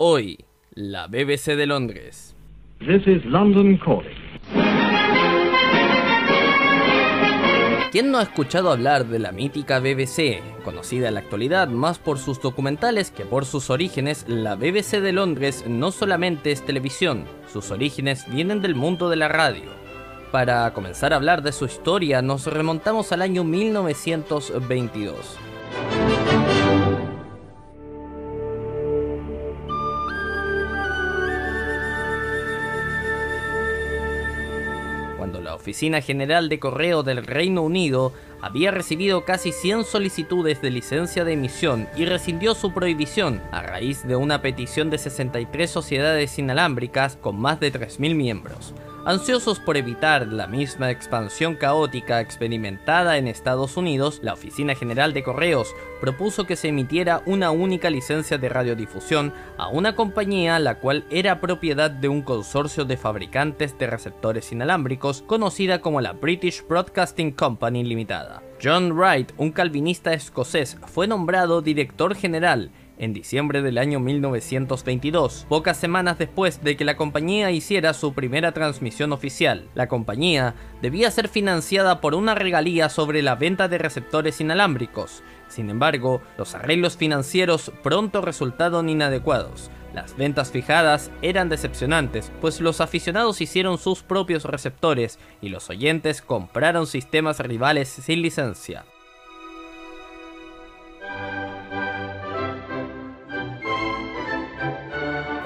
Hoy, la BBC de Londres. This is London calling. ¿Quién no ha escuchado hablar de la mítica BBC? Conocida en la actualidad más por sus documentales que por sus orígenes, la BBC de Londres no solamente es televisión, sus orígenes vienen del mundo de la radio. Para comenzar a hablar de su historia, nos remontamos al año 1922. Oficina General de Correo del Reino Unido había recibido casi 100 solicitudes de licencia de emisión y rescindió su prohibición a raíz de una petición de 63 sociedades inalámbricas con más de 3.000 miembros. Ansiosos por evitar la misma expansión caótica experimentada en Estados Unidos, la Oficina General de Correos propuso que se emitiera una única licencia de radiodifusión a una compañía la cual era propiedad de un consorcio de fabricantes de receptores inalámbricos conocida como la British Broadcasting Company Limitada. John Wright, un calvinista escocés, fue nombrado director general en diciembre del año 1922, pocas semanas después de que la compañía hiciera su primera transmisión oficial. La compañía debía ser financiada por una regalía sobre la venta de receptores inalámbricos. Sin embargo, los arreglos financieros pronto resultaron inadecuados. Las ventas fijadas eran decepcionantes, pues los aficionados hicieron sus propios receptores y los oyentes compraron sistemas rivales sin licencia.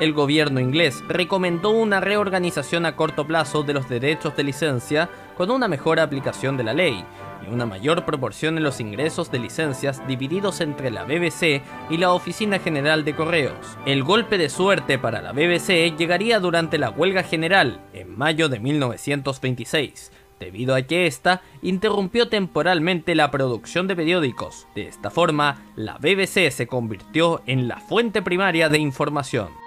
El gobierno inglés recomendó una reorganización a corto plazo de los derechos de licencia con una mejor aplicación de la ley y una mayor proporción en los ingresos de licencias divididos entre la BBC y la Oficina General de Correos. El golpe de suerte para la BBC llegaría durante la huelga general en mayo de 1926 debido a que ésta interrumpió temporalmente la producción de periódicos. De esta forma, la BBC se convirtió en la fuente primaria de información.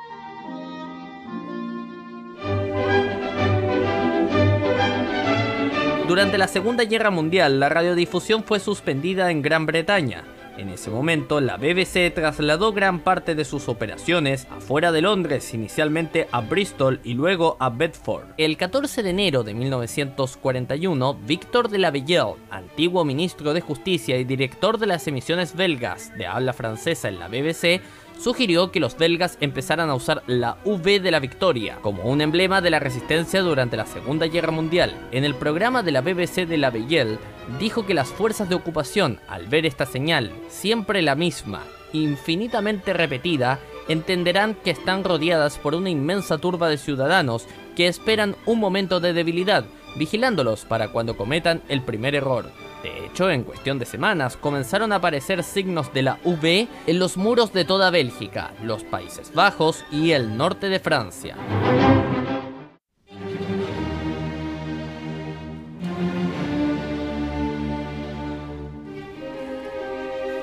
Durante la Segunda Guerra Mundial, la radiodifusión fue suspendida en Gran Bretaña. En ese momento, la BBC trasladó gran parte de sus operaciones afuera de Londres, inicialmente a Bristol y luego a Bedford. El 14 de enero de 1941, Víctor de la Bellelle, antiguo ministro de Justicia y director de las emisiones belgas de habla francesa en la BBC, sugirió que los belgas empezaran a usar la V de la victoria como un emblema de la resistencia durante la Segunda Guerra Mundial. En el programa de la BBC de la Belle dijo que las fuerzas de ocupación, al ver esta señal, siempre la misma, infinitamente repetida, entenderán que están rodeadas por una inmensa turba de ciudadanos que esperan un momento de debilidad, vigilándolos para cuando cometan el primer error. De hecho, en cuestión de semanas comenzaron a aparecer signos de la V en los muros de toda Bélgica, los Países Bajos y el norte de Francia.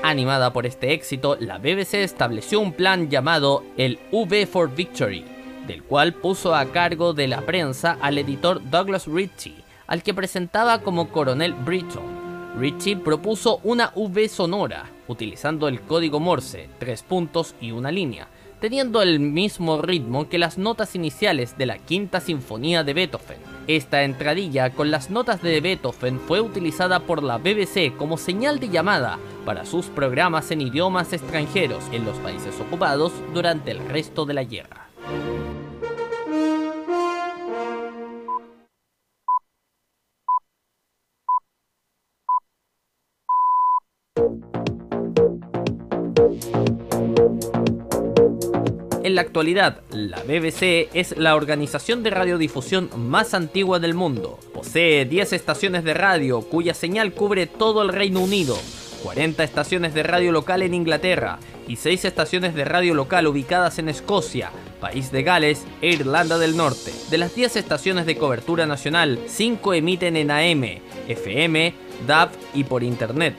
Animada por este éxito, la BBC estableció un plan llamado el V for Victory, del cual puso a cargo de la prensa al editor Douglas Ritchie, al que presentaba como Coronel Britton. Ritchie propuso una V sonora, utilizando el código Morse, tres puntos y una línea, teniendo el mismo ritmo que las notas iniciales de la Quinta Sinfonía de Beethoven. Esta entradilla con las notas de Beethoven fue utilizada por la BBC como señal de llamada para sus programas en idiomas extranjeros en los países ocupados durante el resto de la guerra. En la actualidad, la BBC es la organización de radiodifusión más antigua del mundo. Posee 10 estaciones de radio cuya señal cubre todo el Reino Unido, 40 estaciones de radio local en Inglaterra y 6 estaciones de radio local ubicadas en Escocia, País de Gales e Irlanda del Norte. De las 10 estaciones de cobertura nacional, 5 emiten en AM, FM, DAB y por Internet.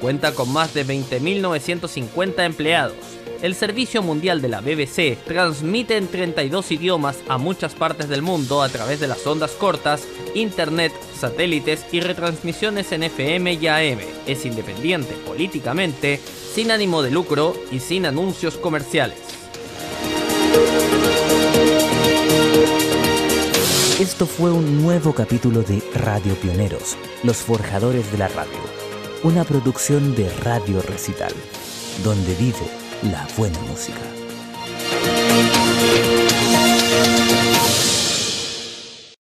Cuenta con más de 20.950 empleados. El Servicio Mundial de la BBC transmite en 32 idiomas a muchas partes del mundo a través de las ondas cortas, internet, satélites y retransmisiones en FM y AM. Es independiente políticamente, sin ánimo de lucro y sin anuncios comerciales. Esto fue un nuevo capítulo de Radio Pioneros, los forjadores de la radio, una producción de Radio Recital, donde vive la buena música.